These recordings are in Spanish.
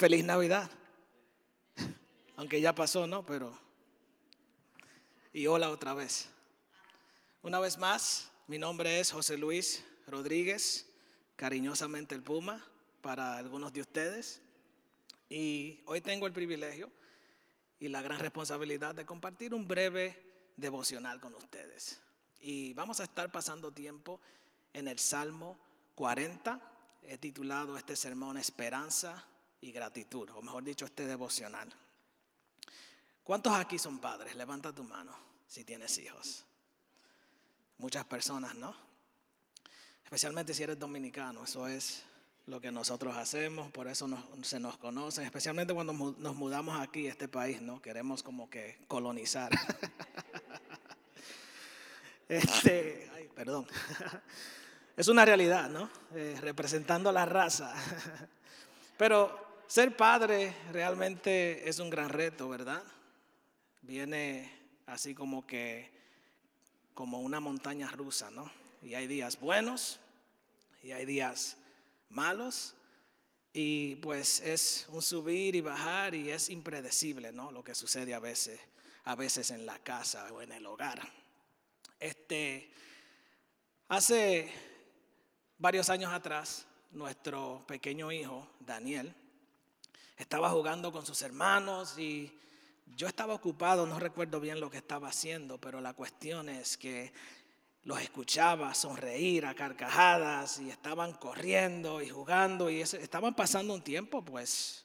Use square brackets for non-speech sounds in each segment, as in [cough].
Feliz Navidad. Aunque ya pasó, ¿no? Pero... Y hola otra vez. Una vez más, mi nombre es José Luis Rodríguez, cariñosamente el Puma para algunos de ustedes. Y hoy tengo el privilegio y la gran responsabilidad de compartir un breve devocional con ustedes. Y vamos a estar pasando tiempo en el Salmo 40. He titulado este sermón Esperanza y Gratitud, o mejor dicho, este devocional. ¿Cuántos aquí son padres? Levanta tu mano si tienes hijos. Muchas personas, ¿no? Especialmente si eres dominicano, eso es lo que nosotros hacemos, por eso se nos conoce, especialmente cuando nos mudamos aquí este país, ¿no? Queremos como que colonizar. [laughs] este, ay, perdón. [laughs] es una realidad, ¿no? Eh, representando la raza. [laughs] Pero ser padre realmente es un gran reto, ¿verdad? Viene así como que, como una montaña rusa, ¿no? Y hay días buenos y hay días malos. Y pues es un subir y bajar y es impredecible, ¿no? Lo que sucede a veces, a veces en la casa o en el hogar. Este, hace varios años atrás, nuestro pequeño hijo, Daniel, estaba jugando con sus hermanos y yo estaba ocupado, no recuerdo bien lo que estaba haciendo, pero la cuestión es que los escuchaba sonreír a carcajadas y estaban corriendo y jugando y estaban pasando un tiempo pues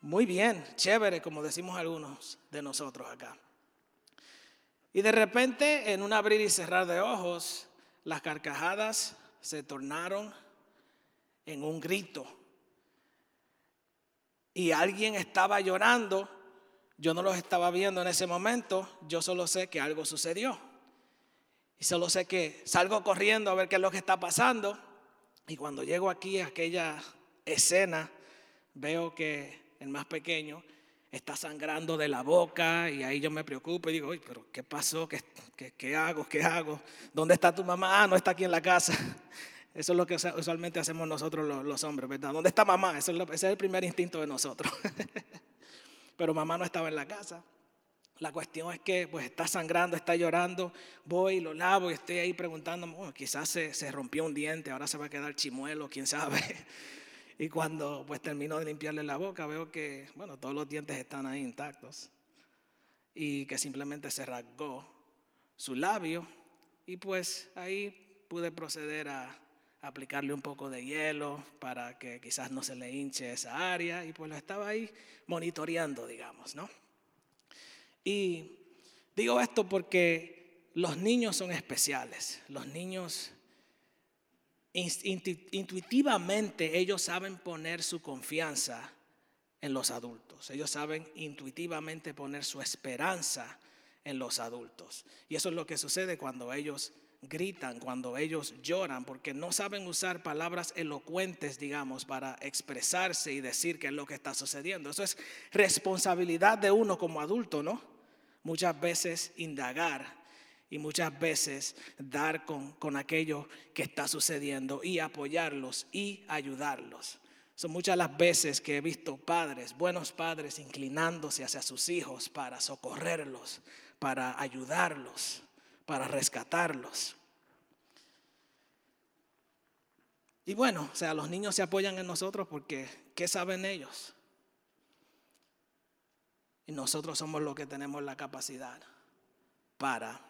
muy bien, chévere, como decimos algunos de nosotros acá. Y de repente, en un abrir y cerrar de ojos, las carcajadas se tornaron en un grito. Y alguien estaba llorando, yo no los estaba viendo en ese momento, yo solo sé que algo sucedió. Y solo sé que salgo corriendo a ver qué es lo que está pasando. Y cuando llego aquí a aquella escena, veo que el más pequeño está sangrando de la boca y ahí yo me preocupo y digo, pero ¿qué pasó? ¿Qué, qué, hago? ¿Qué hago? ¿Dónde está tu mamá? Ah, no está aquí en la casa. Eso es lo que usualmente hacemos nosotros los, hombres, ¿verdad? ¿Dónde está mamá? ese es el primer instinto de nosotros. [laughs] pero mamá no estaba en la casa. La cuestión es que pues está sangrando, está llorando, voy, lo lavo y estoy ahí preguntando, bueno, quizás se, se, rompió un diente, ahora se va a quedar chimuelo, quién sabe. [laughs] Y cuando pues termino de limpiarle la boca, veo que, bueno, todos los dientes están ahí intactos y que simplemente se rasgó su labio y pues ahí pude proceder a aplicarle un poco de hielo para que quizás no se le hinche esa área y pues lo estaba ahí monitoreando, digamos, ¿no? Y digo esto porque los niños son especiales. Los niños intuitivamente ellos saben poner su confianza en los adultos. Ellos saben intuitivamente poner su esperanza en los adultos. Y eso es lo que sucede cuando ellos gritan, cuando ellos lloran, porque no saben usar palabras elocuentes, digamos, para expresarse y decir qué es lo que está sucediendo. Eso es responsabilidad de uno como adulto, ¿no? muchas veces indagar y muchas veces dar con, aquello que está sucediendo y apoyarlos y ayudarlos. Son muchas las veces que he visto padres, buenos padres, inclinándose hacia sus hijos para socorrerlos, para ayudarlos, para rescatarlos. Y bueno, o sea, los niños se apoyan en nosotros porque ¿qué saben ellos? Y nosotros somos los que tenemos la capacidad para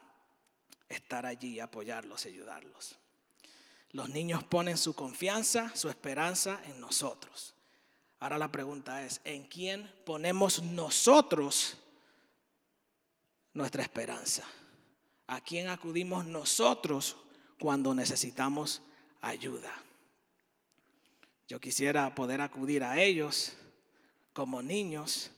estar allí apoyarlos ayudarlos. Los niños ponen su confianza, su esperanza en nosotros. Ahora la pregunta es, ¿en quién ponemos nosotros nuestra esperanza? ¿A quién acudimos nosotros cuando necesitamos ayuda? Yo quisiera poder acudir a ellos como niños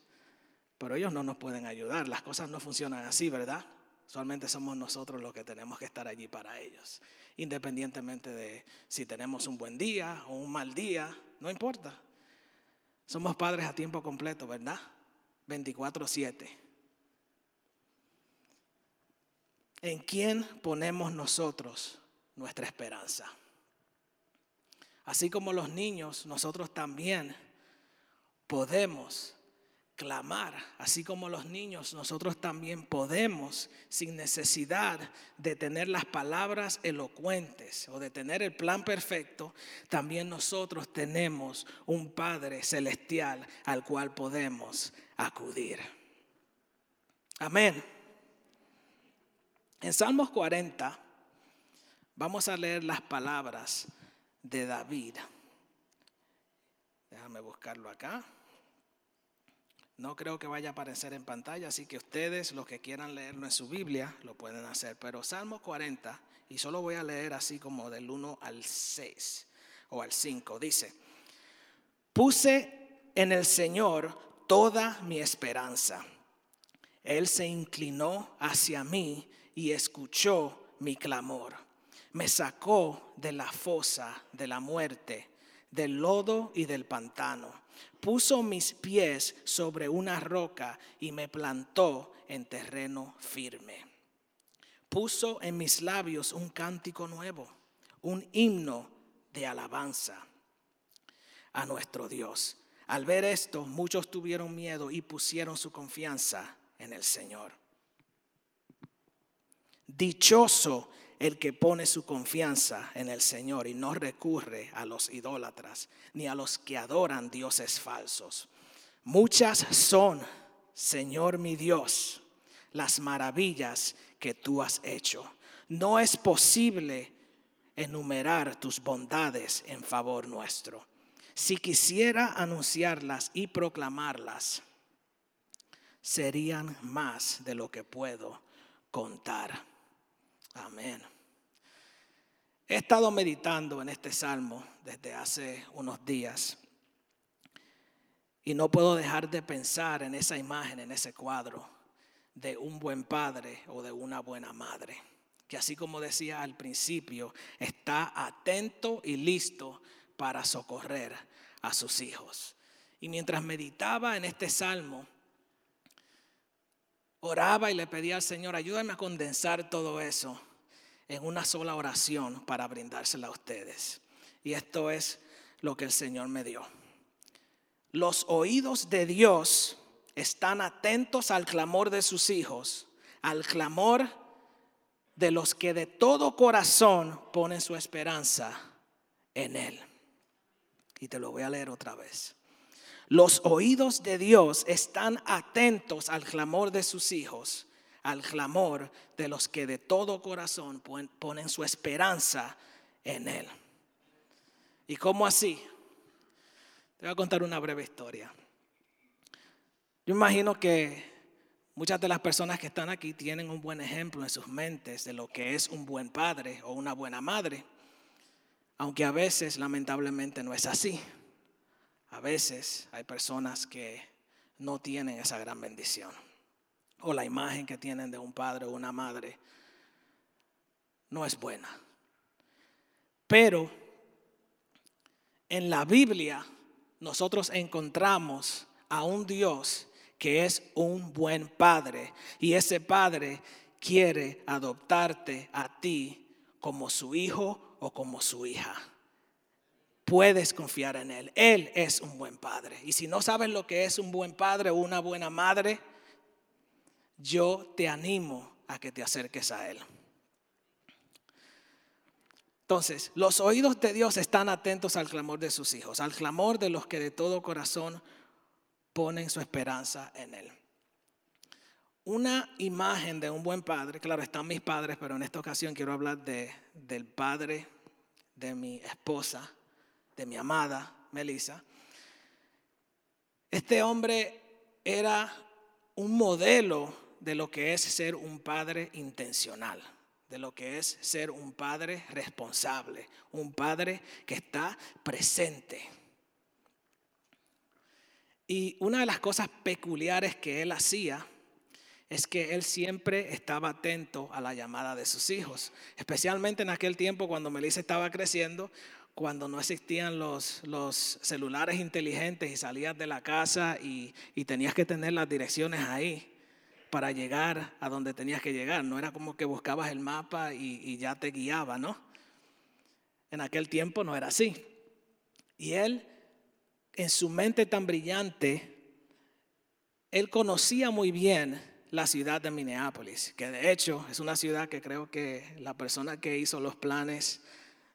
pero ellos no nos pueden ayudar. Las cosas no funcionan así, ¿verdad? Solamente somos nosotros los que tenemos que estar allí para ellos. Independientemente de si tenemos un buen día o un mal día, no importa. Somos padres a tiempo completo, ¿verdad? 24/7. ¿En quién ponemos nosotros nuestra esperanza? Así como los niños, nosotros también podemos clamar, así como los niños, nosotros también podemos, sin necesidad de tener las palabras elocuentes o de tener el plan perfecto, también nosotros tenemos un Padre celestial al cual podemos acudir. Amén. En Salmos 40 vamos a leer las palabras de David. Déjame buscarlo acá. No creo que vaya a aparecer en pantalla, así que ustedes, los que quieran leerlo en su Biblia, lo pueden hacer. Pero Salmos 40, y solo voy a leer así como del 1 al 6 o al 5, dice, puse en el Señor toda mi esperanza. Él se inclinó hacia mí y escuchó mi clamor. Me sacó de la fosa de la muerte, del lodo y del pantano puso mis pies sobre una roca y me plantó en terreno firme. Puso en mis labios un cántico nuevo, un himno de alabanza a nuestro Dios. Al ver esto, muchos tuvieron miedo y pusieron su confianza en el Señor. Dichoso el que pone su confianza en el Señor y no recurre a los idólatras ni a los que adoran dioses falsos. Muchas son, Señor mi Dios, las maravillas que tú has hecho. No es posible enumerar tus bondades en favor nuestro. Si quisiera anunciarlas y proclamarlas, serían más de lo que puedo contar. Amén. He estado meditando en este salmo desde hace unos días y no puedo dejar de pensar en esa imagen, en ese cuadro de un buen padre o de una buena madre, que así como decía al principio, está atento y listo para socorrer a sus hijos. Y mientras meditaba en este salmo, oraba y le pedía al Señor, ayúdame a condensar todo eso en una sola oración para brindársela a ustedes. Y esto es lo que el Señor me dio. Los oídos de Dios están atentos al clamor de sus hijos, al clamor de los que de todo corazón ponen su esperanza en Él. Y te lo voy a leer otra vez. Los oídos de Dios están atentos al clamor de sus hijos al clamor de los que de todo corazón ponen su esperanza en Él. ¿Y cómo así? Te voy a contar una breve historia. Yo imagino que muchas de las personas que están aquí tienen un buen ejemplo en sus mentes de lo que es un buen padre o una buena madre, aunque a veces lamentablemente no es así. A veces hay personas que no tienen esa gran bendición o la imagen que tienen de un padre o una madre no es buena. Pero en la Biblia nosotros encontramos a un Dios que es un buen padre y ese padre quiere adoptarte a ti como su hijo o como su hija. Puedes confiar en Él. Él es un buen padre. Y si no sabes lo que es un buen padre o una buena madre, yo te animo a que te acerques a Él. Entonces, los oídos de Dios están atentos al clamor de sus hijos, al clamor de los que de todo corazón ponen su esperanza en Él. Una imagen de un buen padre, claro, están mis padres, pero en esta ocasión quiero hablar de, del padre de mi esposa, de mi amada Melissa. Este hombre era un modelo de lo que es ser un padre intencional, de lo que es ser un padre responsable, un padre que está presente. Y una de las cosas peculiares que él hacía es que él siempre estaba atento a la llamada de sus hijos, especialmente en aquel tiempo cuando Melissa estaba creciendo, cuando no existían los, los celulares inteligentes y salías de la casa y, y tenías que tener las direcciones ahí para llegar a donde tenías que llegar. No era como que buscabas el mapa y, ya te guiaba, ¿no? En aquel tiempo no era así. Y él en su mente tan brillante, él conocía muy bien la ciudad de Minneapolis, que de hecho es una ciudad que creo que la persona que hizo los planes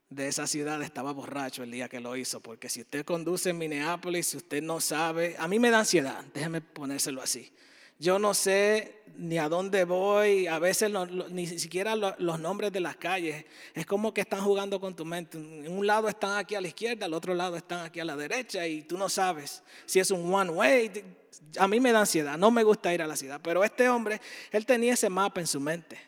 de esa ciudad estaba borracho el día que lo hizo, porque si usted conduce en Minneapolis, si usted no sabe, a mí me da ansiedad, déjeme ponérselo así. Yo no sé ni a dónde voy, a veces ni siquiera los nombres de las calles. Es como que están jugando con tu mente. En un lado están aquí a la izquierda, al otro lado están aquí a la derecha y tú no sabes si es un one way. A mí me da ansiedad, no me gusta ir a la ciudad. Pero este hombre, él tenía ese mapa en su mente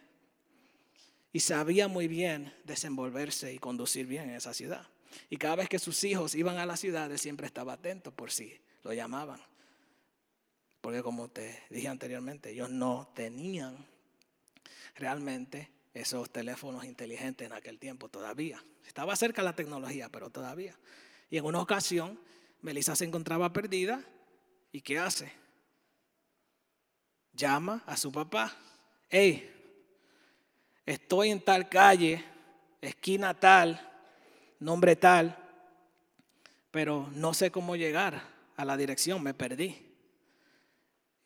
y sabía muy bien desenvolverse y conducir bien en esa ciudad. Y cada vez que sus hijos iban a la ciudad, él siempre estaba atento por si lo llamaban. Porque como te dije anteriormente, ellos no tenían realmente esos teléfonos inteligentes en aquel tiempo todavía. Estaba cerca la tecnología, pero todavía. Y en una ocasión, Melissa se encontraba perdida y ¿qué hace? Llama a su papá. Hey, estoy en tal calle, esquina tal, nombre tal, pero no sé cómo llegar a la dirección, me perdí.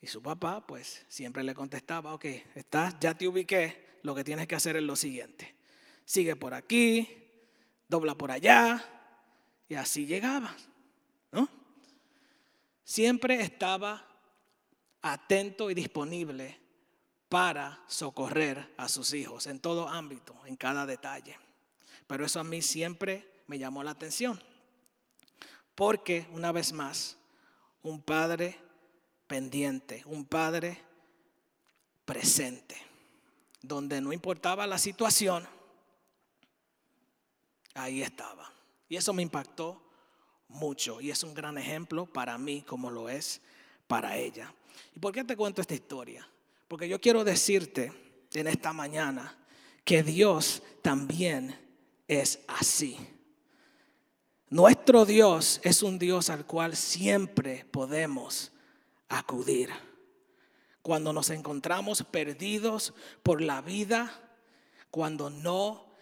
Y su papá, pues, siempre le contestaba, ok, estás, ya te ubiqué, lo que tienes que hacer es lo siguiente. Sigue por aquí, dobla por allá, y así llegaba, ¿no? Siempre estaba atento y disponible para socorrer a sus hijos en todo ámbito, en cada detalle. Pero eso a mí siempre me llamó la atención, porque una vez más, un padre pendiente, un padre presente, donde no importaba la situación, ahí estaba. Y eso me impactó mucho y es un gran ejemplo para mí como lo es para ella. ¿Y por qué te cuento esta historia? Porque yo quiero decirte en esta mañana que Dios también es así. Nuestro Dios es un Dios al cual siempre podemos acudir. Cuando nos encontramos perdidos por la vida, cuando no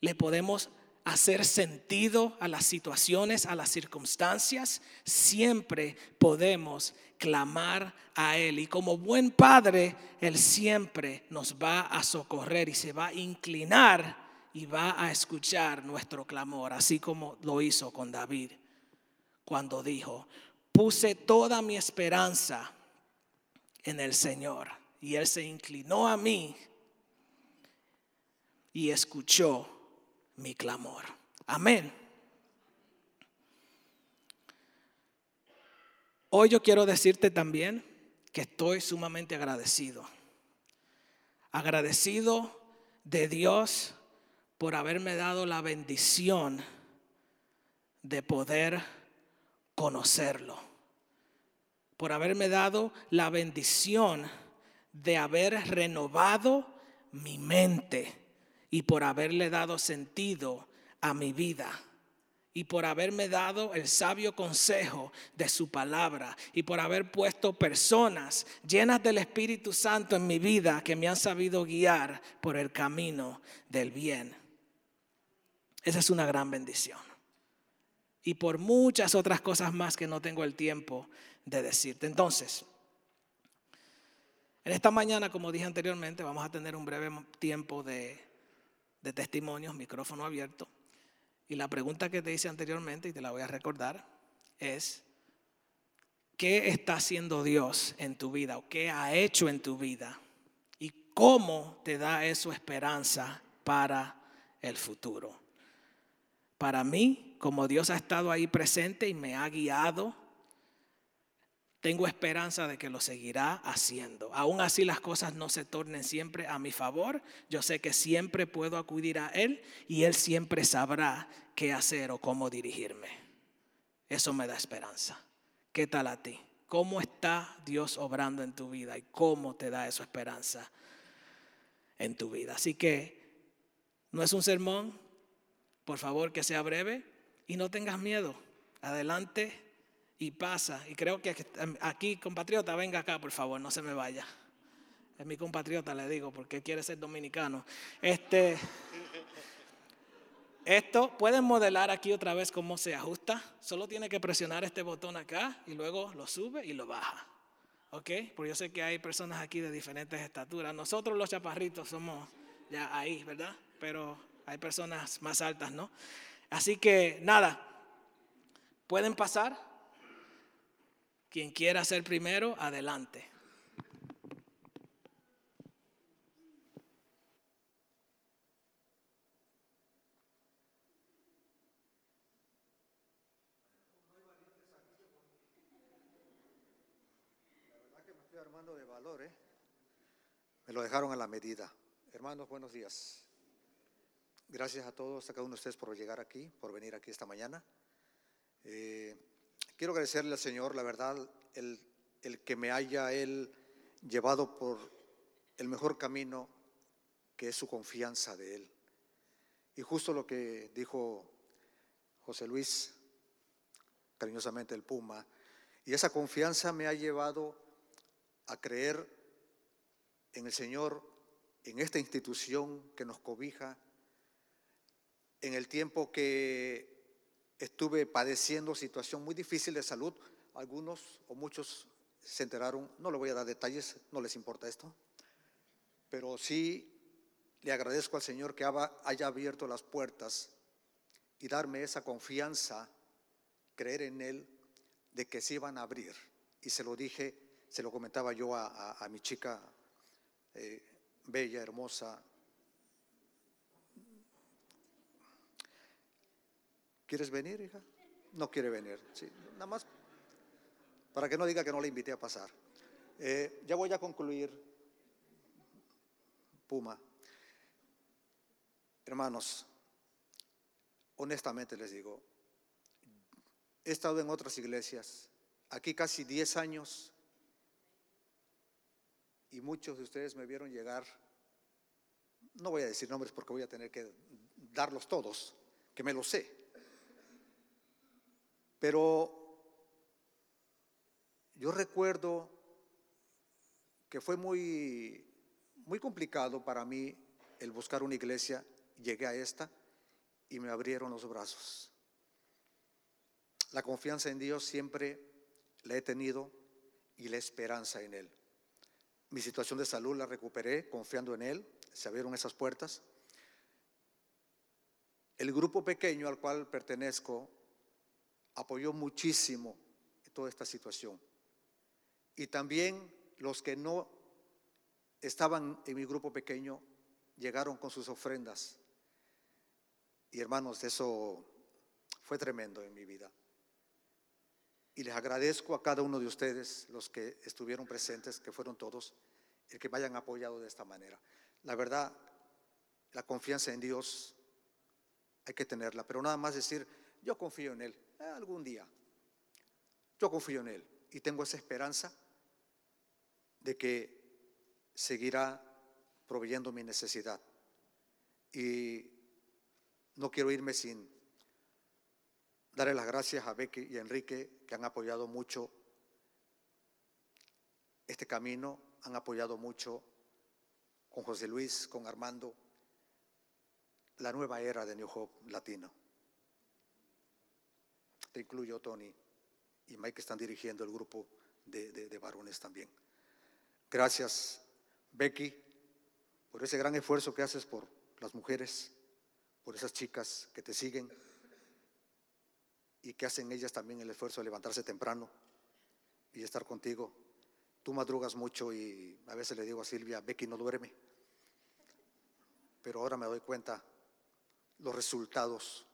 le podemos hacer sentido a las situaciones, a las circunstancias, siempre podemos clamar a Él. Y como buen padre, Él siempre nos va a socorrer y se va a inclinar y va a escuchar nuestro clamor, así como lo hizo con David cuando dijo, puse toda mi esperanza en el Señor. Y Él se inclinó a mí y escuchó mi clamor. Amén. Hoy yo quiero decirte también que estoy sumamente agradecido. Agradecido de Dios por haberme dado la bendición de poder conocerlo, por haberme dado la bendición de haber renovado mi mente y por haberle dado sentido a mi vida y por haberme dado el sabio consejo de su palabra y por haber puesto personas llenas del Espíritu Santo en mi vida que me han sabido guiar por el camino del bien. Esa es una gran bendición y por muchas otras cosas más que no tengo el tiempo de decirte. Entonces, en esta mañana, como dije anteriormente, vamos a tener un breve tiempo de, de testimonios, micrófono abierto. Y la pregunta que te hice anteriormente, y te la voy a recordar, es, ¿qué está haciendo Dios en tu vida? ¿O qué ha hecho en tu vida? ¿Y cómo te da eso esperanza para el futuro? Para mí, como Dios ha estado ahí presente y me ha guiado, tengo esperanza de que lo seguirá haciendo. Aún así las cosas no se tornen siempre a mi favor. Yo sé que siempre puedo acudir a Él y Él siempre sabrá qué hacer o cómo dirigirme. Eso me da esperanza. ¿Qué tal a ti? ¿Cómo está Dios obrando en tu vida y cómo te da esa esperanza en tu vida? Así que no es un sermón, por favor que sea breve, y no tengas miedo. Adelante y pasa. Y creo que aquí, compatriota, venga acá, por favor, no se me vaya. Es mi compatriota, le digo, porque quiere ser dominicano. Este, Esto pueden modelar aquí otra vez cómo se ajusta. Solo tiene que presionar este botón acá y luego lo sube y lo baja. ¿Ok? Porque yo sé que hay personas aquí de diferentes estaturas. Nosotros los chaparritos somos ya ahí, ¿verdad? Pero hay personas más altas, ¿no? Así que nada, pueden pasar. Quien quiera ser primero, adelante. de valor, ¿eh? Me lo dejaron a la medida. Hermanos, buenos días. Gracias a todos, a cada uno de ustedes por llegar aquí, por venir aquí esta mañana. Eh, quiero agradecerle al Señor, la verdad, el, el que me haya Él llevado por el mejor camino, que es su confianza de Él. Y justo lo que dijo José Luis, cariñosamente el Puma, y esa confianza me ha llevado a creer en el Señor, en esta institución que nos cobija, en el tiempo que estuve padeciendo situación muy difícil de salud, algunos o muchos se enteraron, no le voy a dar detalles, no les importa esto, pero sí le agradezco al Señor que haya abierto las puertas y darme esa confianza, creer en Él, de que se iban a abrir. Y se lo dije se lo comentaba yo a, mi chica eh, bella, hermosa. ¿Quieres venir, hija? No quiere venir. Sí, nada más para que no diga que no le invité a pasar. Eh, ya voy a concluir, Puma. Hermanos, honestamente les digo, he estado en otras iglesias, aquí casi 10 años, y muchos de ustedes me vieron llegar, no voy a decir nombres porque voy a tener que darlos todos, que me lo sé, pero yo recuerdo que fue muy, muy complicado para mí el buscar una iglesia, llegué a esta y me abrieron los brazos. La confianza en Dios siempre la he tenido y la esperanza en Él. Mi situación de salud la recuperé confiando en Él, se abrieron esas puertas. El grupo pequeño al cual pertenezco apoyó muchísimo toda esta situación. Y también los que no estaban en mi grupo pequeño llegaron con sus ofrendas. Y hermanos, eso fue tremendo en mi vida. Y les agradezco a cada uno de ustedes, los que estuvieron presentes, que fueron todos, el que me hayan apoyado de esta manera. La verdad, la confianza en Dios hay que tenerla, pero nada más decir, yo confío en Él, eh, algún día. Yo confío en Él y tengo esa esperanza de que seguirá proveyendo mi necesidad. Y no quiero irme sin darle las gracias a Becky y a Enrique que han apoyado mucho este camino, han apoyado mucho con José Luis, con Armando, la nueva era de New Hope Latino. Te incluyo Tony y Mike que están dirigiendo el grupo de, de varones también. Gracias, Becky, por ese gran esfuerzo que haces por las mujeres, por esas chicas que te siguen y que hacen ellas también el esfuerzo de levantarse temprano y estar contigo. Tú madrugas mucho y a veces le digo a Silvia, Becky no duerme. Pero ahora me doy cuenta los resultados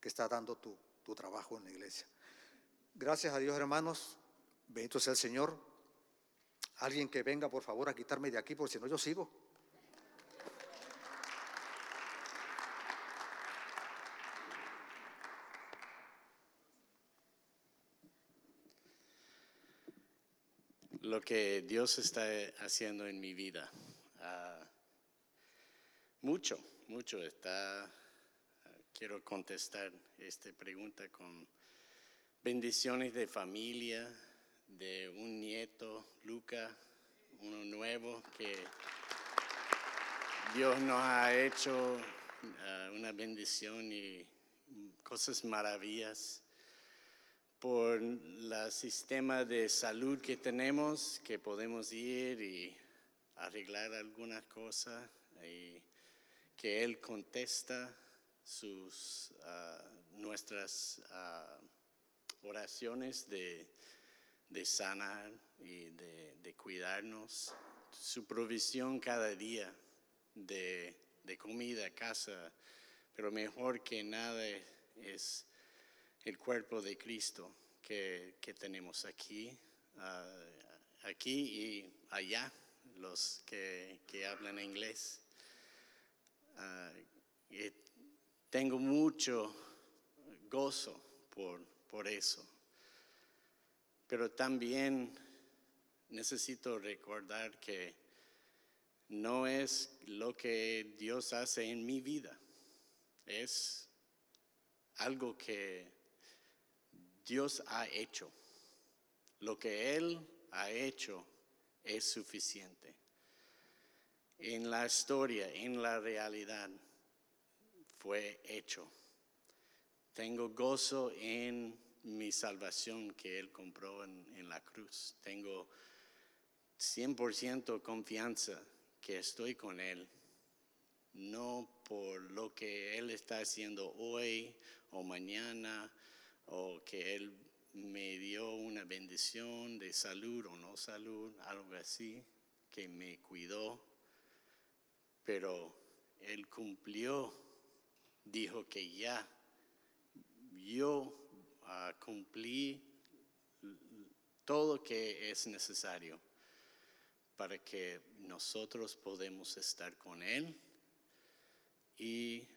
que está dando tu, tu trabajo en la iglesia. Gracias a Dios, hermanos. Bendito sea el Señor. Alguien que venga, por favor, a quitarme de aquí, porque si no yo sigo. lo que Dios está haciendo en mi vida. Ah, mucho, mucho está. Quiero contestar esta pregunta con bendiciones de familia, de un nieto, Luca, uno nuevo que Dios nos ha hecho ah, una bendición y cosas maravillas por el sistema de salud que tenemos, que podemos ir y arreglar algunas cosas y que Él contesta sus, ah, nuestras ah, oraciones de, sanar y de, cuidarnos, su provisión cada día de, comida, casa, pero mejor que nada es el cuerpo de Cristo que, tenemos aquí, ah, aquí y allá, los que, hablan inglés. Tengo mucho gozo por, por eso. Pero también necesito recordar que no es lo que Dios hace en mi vida, es algo que Dios ha hecho. Lo que Él ha hecho es suficiente. En la historia, en la realidad, fue hecho. Tengo gozo en mi salvación que Él compró en, la cruz. Tengo 100% confianza que estoy con Él, no por lo que Él está haciendo hoy o mañana, o que Él me dio una bendición de salud o no salud, algo así, que me cuidó, pero Él cumplió, dijo que ya yo uh, cumplí todo que es necesario para que nosotros podemos estar con Él y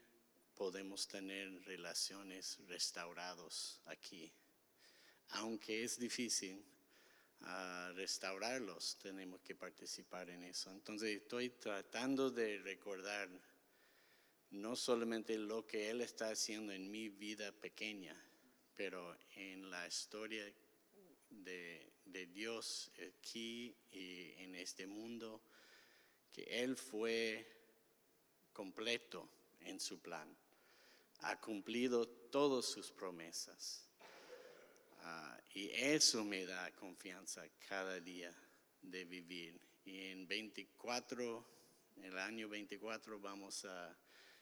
podemos tener relaciones restaurados aquí. Aunque es difícil uh, restaurarlos, tenemos que participar en eso. Entonces estoy tratando de recordar no solamente lo que Él está haciendo en mi vida pequeña, pero en la historia de, Dios aquí y en este mundo, que Él fue completo en su plan, ha cumplido todas sus promesas. Ah, y eso me da confianza cada día de vivir. Y en 24, en el año 24 vamos a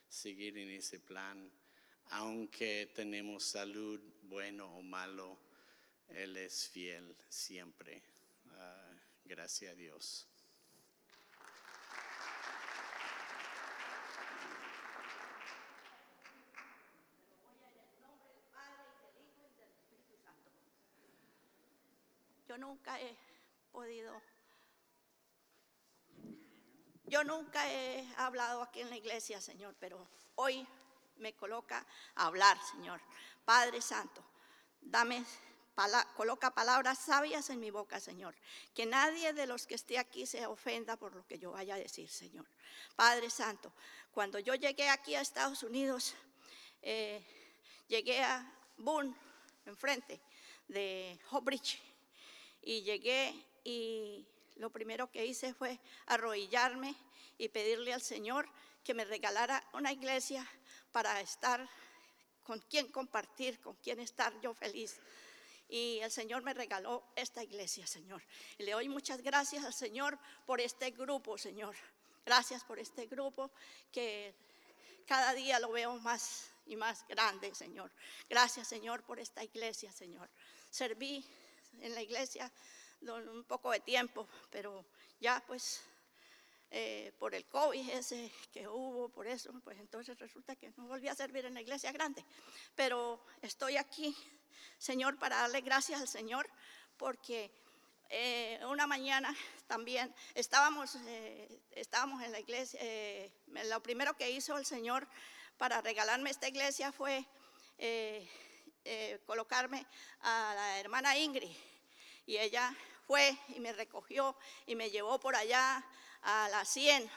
seguir en ese plan, aunque tenemos salud, bueno o malo, Él es fiel siempre. Ah, gracias a Dios. Yo nunca he podido yo nunca he hablado aquí en la iglesia, Señor, pero hoy me coloca a hablar, Señor. Padre Santo, dame, coloca palabras sabias en mi boca, Señor. Que nadie de los que esté aquí se ofenda por lo que yo vaya a decir, Señor. Padre Santo, cuando yo llegué aquí a Estados Unidos, eh, llegué a Boone, enfrente de Hobridge, y llegué y lo primero que hice fue arrodillarme y pedirle al Señor que me regalara una iglesia para estar con quien compartir, con quien estar yo feliz. Y el Señor me regaló esta iglesia, Señor. Y le doy muchas gracias al Señor por este grupo, Señor. Gracias por este grupo que cada día lo veo más y más grande, Señor. Gracias, Señor, por esta iglesia, Señor. Serví en la iglesia un poco de tiempo, pero ya pues eh, por el COVID ese que hubo, por eso, pues entonces resulta que no volví a servir en la iglesia grande. Pero estoy aquí, Señor, para darle gracias al Señor, porque eh, una mañana también estábamos, eh, estábamos en la iglesia, lo primero que hizo el Señor para regalarme esta iglesia fue colocarme a la hermana Ingrid y ella fue y me recogió y me llevó por allá a la 100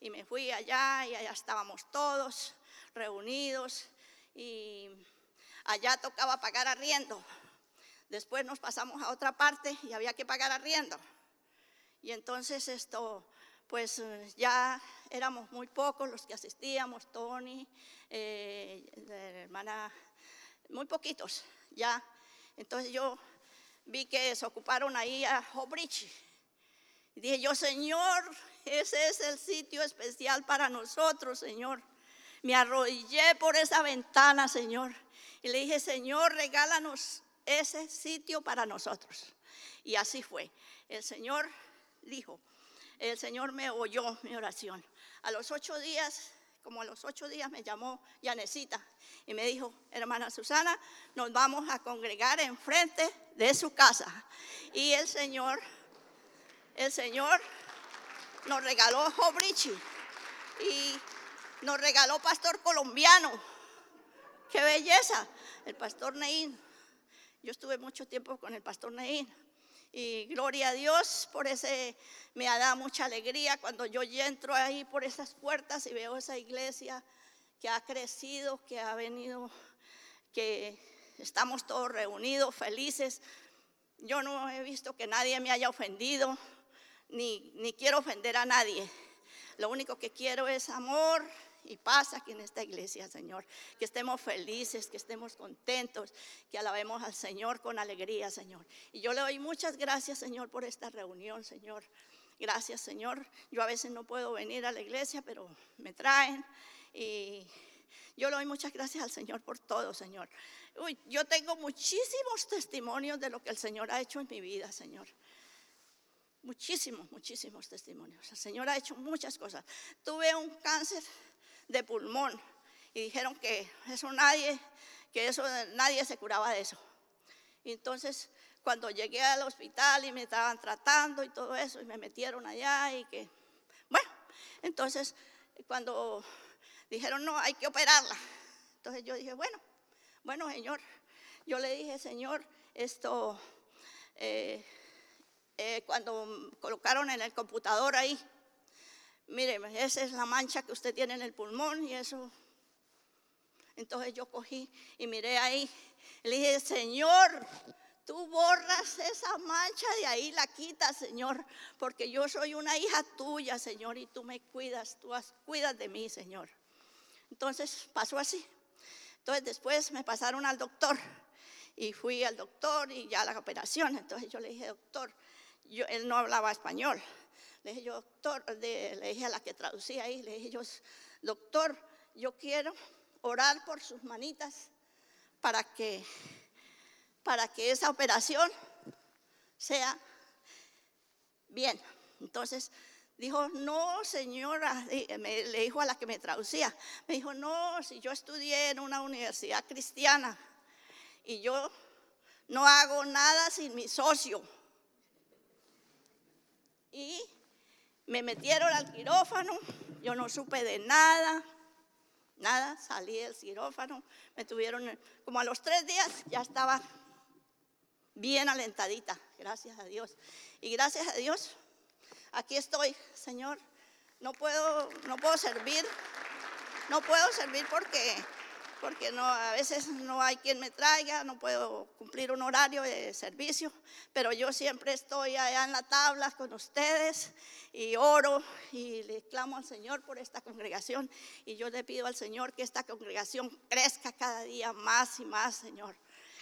y me fui allá y allá estábamos todos reunidos y allá tocaba pagar arriendo. Después nos pasamos a otra parte y había que pagar arriendo. Y entonces esto, pues ya éramos muy pocos los que asistíamos, Tony, eh, la hermana, muy poquitos ya. Entonces yo vi que se ocuparon ahí a Hobrichi. Y dije yo, Señor, ese es el sitio especial para nosotros, Señor. Me arrodillé por esa ventana, Señor. Y le dije, Señor, regálanos ese sitio para nosotros. Y así fue. El Señor dijo, el Señor me oyó mi oración. A los ocho días, como a los ocho días me llamó Yanecita y me dijo, hermana Susana, nos vamos a congregar enfrente de su casa. Y el Señor, el Señor nos regaló Jobrichi y nos regaló pastor colombiano. ¡Qué belleza! El pastor Neín. Yo estuve mucho tiempo con el pastor Neín. Y gloria a Dios por ese, me ha dado mucha alegría cuando yo entro ahí por esas puertas y veo esa iglesia que ha crecido, que ha venido, que estamos todos reunidos, felices. Yo no he visto que nadie me haya ofendido, ni, ni quiero ofender a nadie. Lo único que quiero es amor, y paz aquí en esta iglesia, Señor. Que estemos felices, que estemos contentos, que alabemos al Señor con alegría, Señor. Y yo le doy muchas gracias, Señor, por esta reunión, Señor. Gracias, Señor. Yo a veces no puedo venir a la iglesia, pero me traen. Y yo le doy muchas gracias al Señor por todo, Señor. Uy, yo tengo muchísimos testimonios de lo que el Señor ha hecho en mi vida, Señor. Muchísimos, muchísimos testimonios. El Señor ha hecho muchas cosas. Tuve un cáncer de pulmón y dijeron que eso nadie, que eso nadie se curaba de eso. Y entonces cuando llegué al hospital y me estaban tratando y todo eso y me metieron allá y que, bueno, entonces cuando dijeron no, hay que operarla. Entonces yo dije, bueno, bueno Señor, yo le dije, Señor, esto, eh, eh, cuando colocaron en el computador ahí, mire, esa es la mancha que usted tiene en el pulmón y eso. Entonces yo cogí y miré ahí. Le dije, Señor, tú borras esa mancha de ahí, la quitas, Señor, porque yo soy una hija tuya, Señor, y tú me cuidas, tú cuidas de mí, Señor. Entonces pasó así. Entonces después me pasaron al doctor y fui al doctor y ya la operación. Entonces yo le dije, doctor, yo, él no hablaba español. Le dije yo, doctor, le dije a la que traducía ahí, le dije yo, doctor, yo quiero orar por sus manitas para que, para que esa operación sea bien. Entonces dijo, no, señora, le dijo a la que me traducía, me dijo, no, si yo estudié en una universidad cristiana y yo no hago nada sin mi socio. Y me metieron al quirófano, yo no supe de nada, nada, salí del quirófano, me tuvieron, como a los tres días ya estaba bien alentadita, gracias a Dios. Y gracias a Dios, aquí estoy, Señor. No puedo, no puedo servir, no puedo servir porque porque no, a veces no hay quien me traiga, no puedo cumplir un horario de servicio, pero yo siempre estoy allá en la tabla con ustedes y oro y le clamo al Señor por esta congregación y yo le pido al Señor que esta congregación crezca cada día más y más, Señor.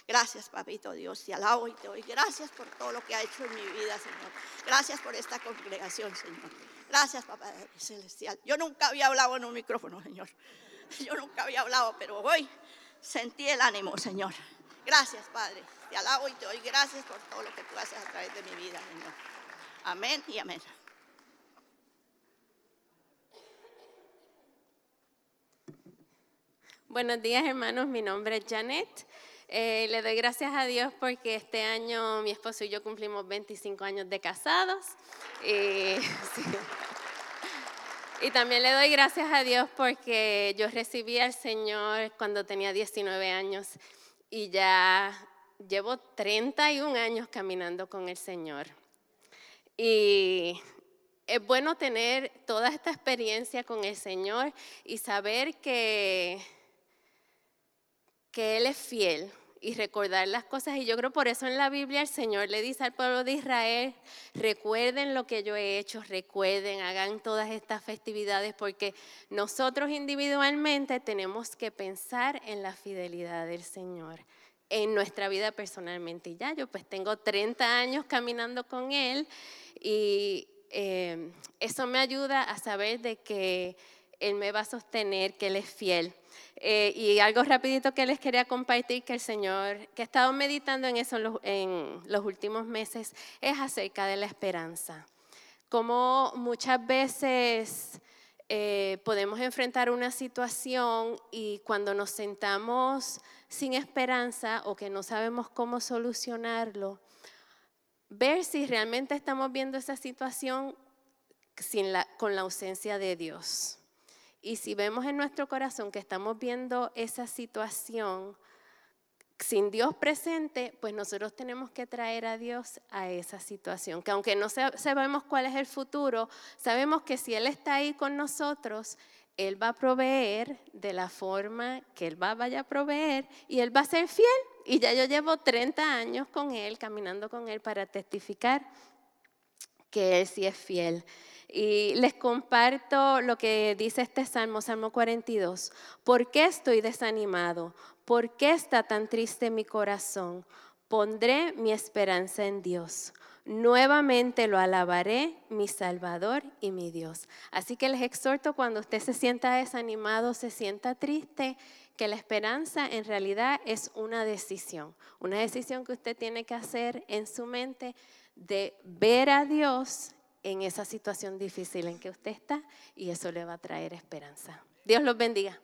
Gracias, papito Dios, te alabo y te doy gracias por todo lo que ha hecho en mi vida, Señor. Gracias por esta congregación, Señor. Gracias, Papá Celestial. Yo nunca había hablado en un micrófono, Señor. [laughs] Yo nunca había hablado, pero hoy sentí el ánimo, Señor. Gracias, Padre. Te alabo y te doy gracias por todo lo que tú haces a través de mi vida, Señor. Amén y amén. Buenos días, hermanos. Mi nombre es Janet. Eh, le doy gracias a Dios porque este año mi esposo y yo cumplimos 25 años de casados. Y, [laughs] Y también le doy gracias a Dios porque yo recibí al Señor cuando tenía 19 años y ya llevo 31 años caminando con el Señor. Y es bueno tener toda esta experiencia con el Señor y saber que, que Él es fiel y recordar las cosas. Y yo creo por eso en la Biblia el Señor le dice al pueblo de Israel, recuerden lo que yo he hecho, recuerden, hagan todas estas festividades, porque nosotros individualmente tenemos que pensar en la fidelidad del Señor en nuestra vida personalmente. Y ya yo pues tengo 30 años caminando con Él y eh, eso me ayuda a saber de que Él me va a sostener, que Él es fiel. Eh, y algo rapidito que les quería compartir, que el Señor, que he estado meditando en eso en los, últimos meses, es acerca de la esperanza. Como muchas veces eh, podemos enfrentar una situación y cuando nos sentamos sin esperanza o que no sabemos cómo solucionarlo, ver si realmente estamos viendo esa situación sin la, con la ausencia de Dios. Y si vemos en nuestro corazón que estamos viendo esa situación sin Dios presente, pues nosotros tenemos que traer a Dios a esa situación. Que aunque no sabemos cuál es el futuro, sabemos que si Él está ahí con nosotros, Él va a proveer de la forma que Él va, vaya a proveer y Él va a ser fiel. Y ya yo llevo 30 años con Él, caminando con Él para testificar que Él sí es fiel. Y les comparto lo que dice este Salmo, Salmo 42. ¿Por qué estoy desanimado? ¿Por qué está tan triste mi corazón? Pondré mi esperanza en Dios. Nuevamente lo alabaré, mi Salvador y mi Dios. Así que les exhorto cuando usted se sienta desanimado, se sienta triste, que la esperanza en realidad es una decisión, una decisión que usted tiene que hacer en su mente de ver a Dios en esa situación difícil en que usted está y eso le va a traer esperanza. Dios los bendiga.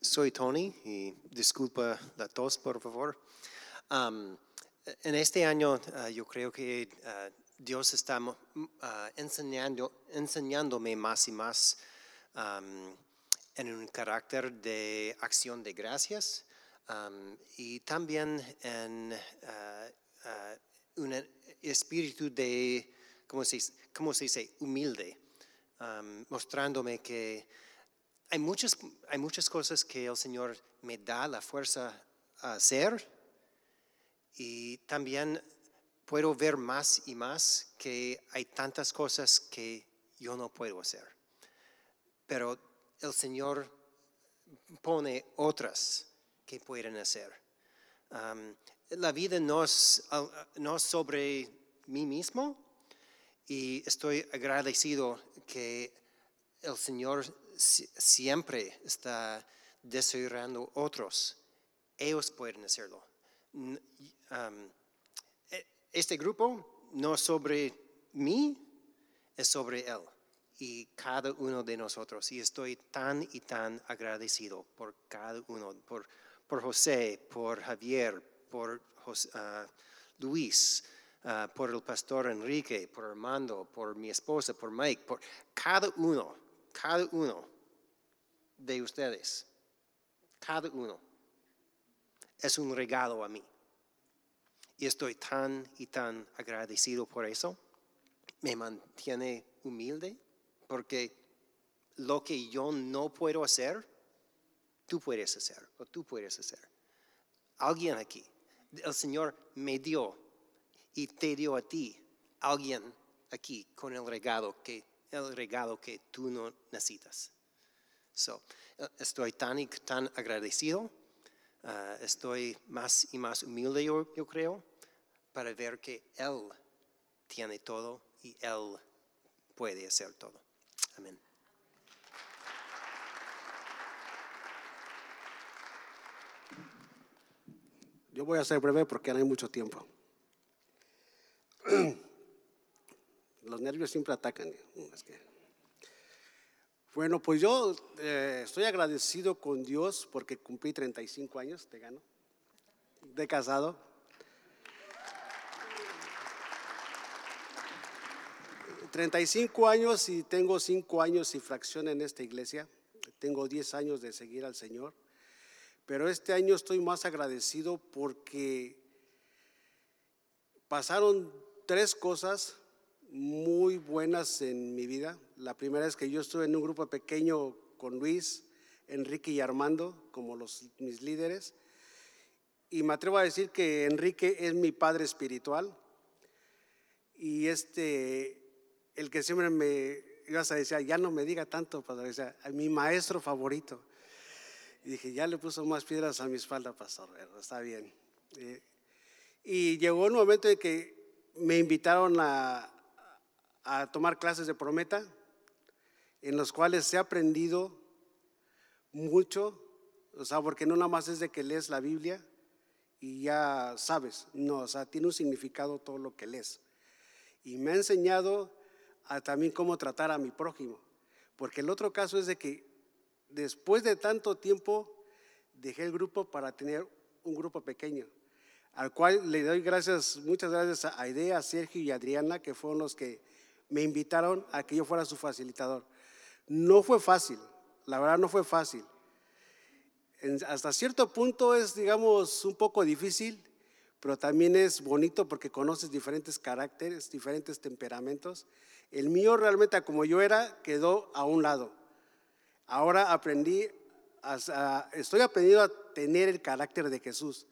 Soy Tony y disculpa la tos, por favor. en este año ah, yo creo que ah, Dios está ah, enseñando, enseñándome más y más en un carácter de acción de gracias y también en uh, uh, un espíritu de, ¿cómo se, cómo se dice?, humilde, mostrándome que hay muchas, hay muchas cosas que el Señor me da la fuerza a hacer y también puedo ver más y más que hay tantas cosas que yo no puedo hacer. Pero el Señor pone otras que pueden hacer. la vida no es, no sobre mí mismo y estoy agradecido que el Señor siempre está desarrollando otros. Ellos pueden hacerlo. E, este grupo no es sobre mí, es sobre Él y cada uno de nosotros. Y estoy tan y tan agradecido por cada uno, por por José, por Javier, por ah, Luis, ah, por el pastor Enrique, por Armando, por mi esposa, por Mike, por cada uno, cada uno de ustedes, cada uno es un regalo a mí. Y estoy tan y tan agradecido por eso. Me mantiene humilde porque lo que yo no puedo hacer, tú puedes hacer o tú puedes hacer. Alguien aquí, el Señor me dio y te dio a ti, alguien aquí con el regalo que, el regalo que tú no necesitas. So, eh, estoy tan agradecido, eh, estoy más y más humilde yo, yo creo, para ver que Él tiene todo y Él puede hacer todo. Amén. Yo voy a ser breve porque no hay mucho tiempo. [clears throat] Los nervios siempre atacan. Bueno, pues yo eh, estoy agradecido con Dios porque cumplí 35 años, te gano, de casado. ...35 años y tengo 5 años y fracción en esta iglesia. Tengo 10 años de seguir al Señor. Pero este año estoy más agradecido porque pasaron tres cosas muy buenas en mi vida. La primera es que yo estuve en un grupo pequeño con Luis, Enrique y Armando como mis líderes. Y me atrevo a decir que Enrique es mi padre espiritual. Y este, el que siempre me ibas a decir, ya no me diga tanto, padre, sea, mi maestro favorito. Y dije, ya le puso más piedras a mi espalda, pastor, está bien. Eh, y llegó un momento en que me invitaron a, tomar clases de prometa, en los cuales he aprendido mucho, o sea, porque no nada más es de que lees la Biblia y ya sabes, no, o sea, tiene un significado todo lo que lees. Y me ha enseñado a también cómo tratar a mi prójimo, porque el otro caso es de que después de tanto tiempo dejé el grupo para tener un grupo pequeño, al cual le doy gracias, muchas gracias a Aidea, Sergio y Adriana, que fueron los que me invitaron a que yo fuera su facilitador. No fue fácil, la verdad no fue fácil. hasta cierto punto es, digamos, un poco difícil, pero también es bonito porque conoces diferentes caracteres, diferentes temperamentos. El mío realmente, como yo era, quedó a un lado. Ahora aprendí, estoy aprendiendo a tener el carácter de Jesús.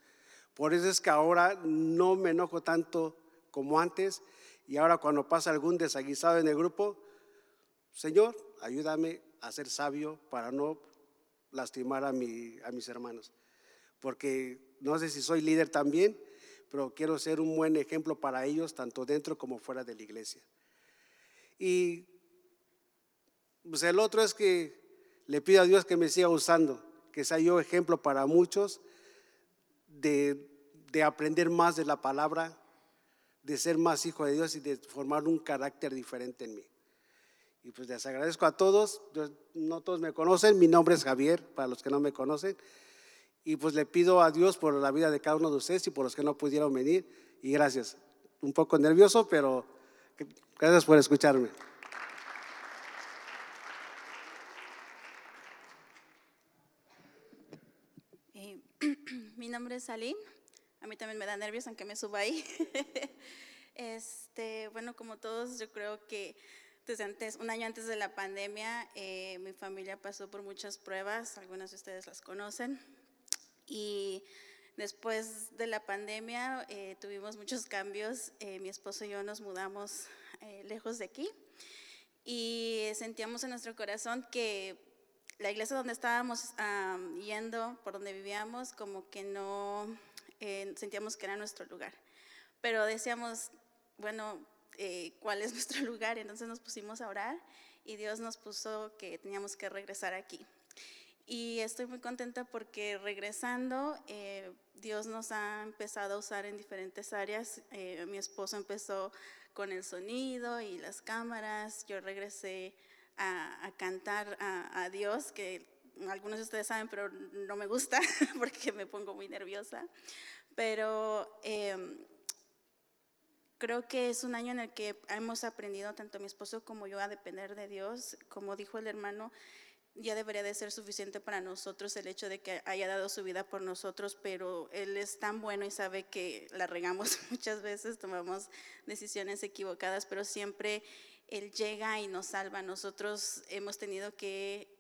Por eso es que ahora no me enojo tanto como antes y ahora cuando pasa algún desaguisado en el grupo, Señor, ayúdame a ser sabio para no lastimar a, a mis hermanos. Porque no sé si soy líder también, pero quiero ser un buen ejemplo para ellos, tanto dentro como fuera de la iglesia. Y pues el otro es que le pido a Dios que me siga usando, que sea yo ejemplo para muchos de, de aprender más de la palabra, de ser más hijo de Dios y de formar un carácter diferente en mí. Y pues les agradezco a todos, no todos me conocen, mi nombre es Javier, para los que no me conocen. Y pues le pido a Dios por la vida de cada uno de ustedes y por los que no pudieron venir. Y gracias. Un poco nervioso, pero gracias por escucharme. Mi nombre es Aline. A mí también me da nervios, aunque me suba ahí. [laughs] este, bueno, como todos, yo creo que desde antes, un año antes de la pandemia, eh, mi familia pasó por muchas pruebas, algunas de ustedes las conocen. Y después de la pandemia eh, tuvimos muchos cambios. Eh, mi esposo y yo nos mudamos lejos de aquí y sentíamos en nuestro corazón que la iglesia donde estábamos yendo, por donde vivíamos, como que no eh, sentíamos que era nuestro lugar. Pero decíamos, bueno, eh, ¿cuál es [laughs] nuestro lugar? Entonces nos pusimos a orar y Dios nos puso que teníamos que regresar aquí. Y estoy muy contenta porque regresando, eh, Dios nos ha empezado a usar en diferentes áreas. mi esposo empezó con el sonido y las cámaras. Yo regresé a, cantar a, Dios, que algunos de ustedes saben, pero no me gusta [laughs] porque me pongo muy nerviosa. Pero em, creo que es un año en el que hemos aprendido, tanto mi esposo como yo, a depender de Dios. Como dijo el hermano, ya debería de ser suficiente para nosotros el hecho de que haya dado su vida por nosotros, pero Él es tan bueno y sabe que la regamos [laughs] muchas veces, tomamos decisiones equivocadas, pero siempre él llega y nos salva. Nosotros hemos tenido que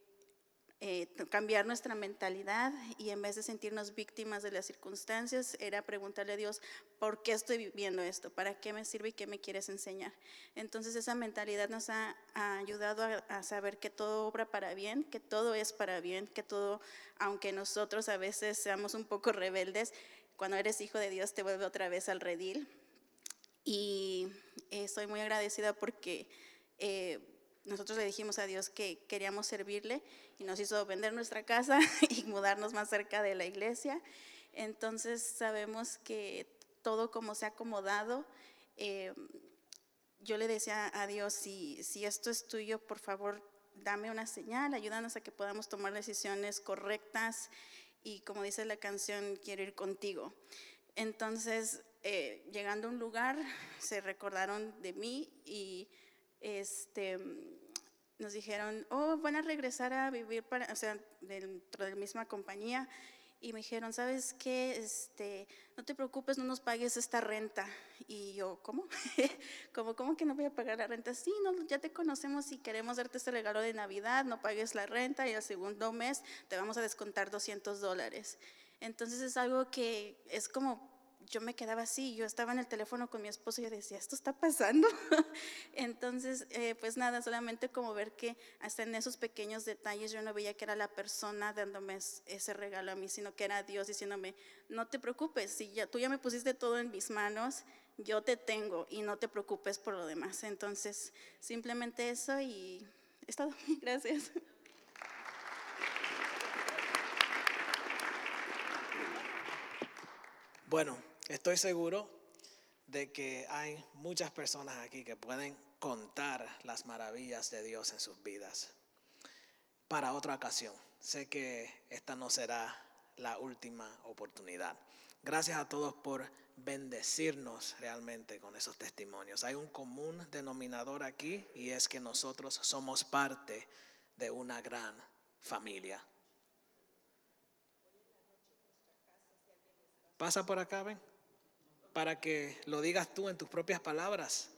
eh, cambiar nuestra mentalidad y en vez de sentirnos víctimas de las circunstancias, era preguntarle a Dios, ¿por qué estoy viviendo esto? ¿Para qué me sirve y qué me quieres enseñar? Entonces esa mentalidad nos ha, ayudado a, a, saber que todo obra para bien, que todo es para bien, que todo, aunque nosotros a veces seamos un poco rebeldes, cuando eres hijo de Dios te vuelve otra vez al redil y estoy muy agradecida porque eh, nosotros le dijimos a Dios que queríamos servirle y nos hizo vender nuestra casa [laughs] y mudarnos más cerca de la iglesia. Entonces sabemos que todo como se ha acomodado, eh, yo le decía a Dios, si, si esto es tuyo, por favor, dame una señal, ayúdanos a que podamos tomar decisiones correctas y como dice la canción, quiero ir contigo. Entonces, eh, llegando a un lugar, se recordaron de mí y este, nos dijeron, oh, van a regresar a vivir para, o sea, dentro de la misma compañía. y me dijeron, ¿sabes qué? Este, no te preocupes, no nos pagues esta renta. Y yo, ¿cómo? [laughs] ¿Cómo, cómo que no voy a pagar la renta? Sí, no, ya te conocemos y queremos darte este regalo de Navidad, no pagues la renta y al segundo mes te vamos a descontar 200 dólares. Entonces es algo que es como yo me quedaba así, yo estaba en el teléfono con mi esposo y yo decía, ¿esto está pasando? [laughs] Entonces, eh, pues nada, solamente como ver que hasta en esos pequeños detalles yo no veía que era la persona dándome ese regalo a mí, sino que era Dios diciéndome, no te preocupes, si ya, tú ya me pusiste todo en mis manos, yo te tengo y no te preocupes por lo demás. Entonces, simplemente eso y es todo. [laughs] Gracias. Bueno, estoy seguro de que hay muchas personas aquí que pueden contar las maravillas de Dios en sus vidas. Para otra ocasión, sé que esta no será la última oportunidad. Gracias a todos por bendecirnos realmente con esos testimonios. Hay un común denominador aquí y es que nosotros somos parte de una gran familia. Pasa por acá, ven, para que lo digas tú en tus propias palabras.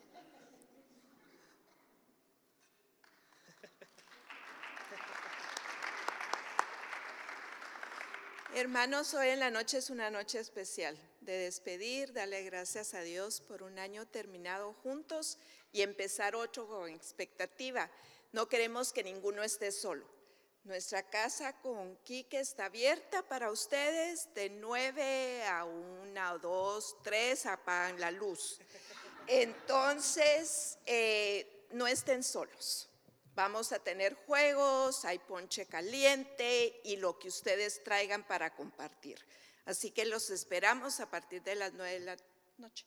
Hermanos, hoy en la noche es una noche especial de despedir, darle gracias a Dios por un año terminado juntos y empezar otro con expectativa. No queremos que ninguno esté solo. Nuestra casa con Quique está abierta para ustedes de 9 a 1 o 2, 3 apagan la luz. Entonces, eh, no estén solos. Vamos a tener juegos, hay ponche caliente y lo que ustedes traigan para compartir. Así que los esperamos a partir de las 9 de la noche.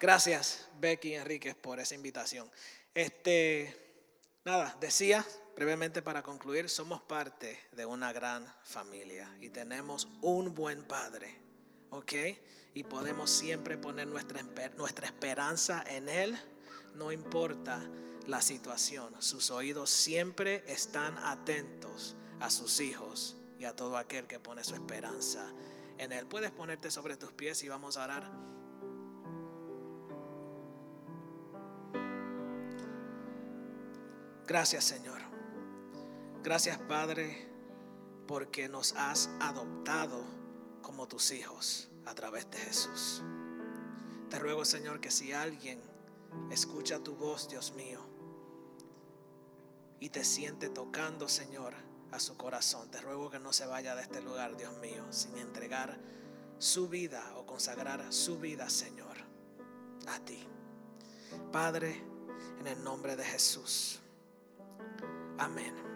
Gracias, Becky Enríquez, por esa invitación. Este, nada, decía brevemente para concluir, somos parte de una gran familia y tenemos un buen padre, ¿ok? Y podemos siempre poner nuestra, nuestra esperanza en Él, no importa la situación. Sus oídos siempre están atentos a sus hijos y a todo aquel que pone su esperanza en Él. Puedes ponerte sobre tus pies y vamos a orar. Gracias Señor. Gracias Padre porque nos has adoptado como tus hijos a través de Jesús. Te ruego Señor que si alguien escucha tu voz, Dios mío, y te siente tocando, Señor, a su corazón, te ruego que no se vaya de este lugar, Dios mío, sin entregar su vida o consagrar su vida, Señor, a ti. Padre, en el nombre de Jesús. Amén.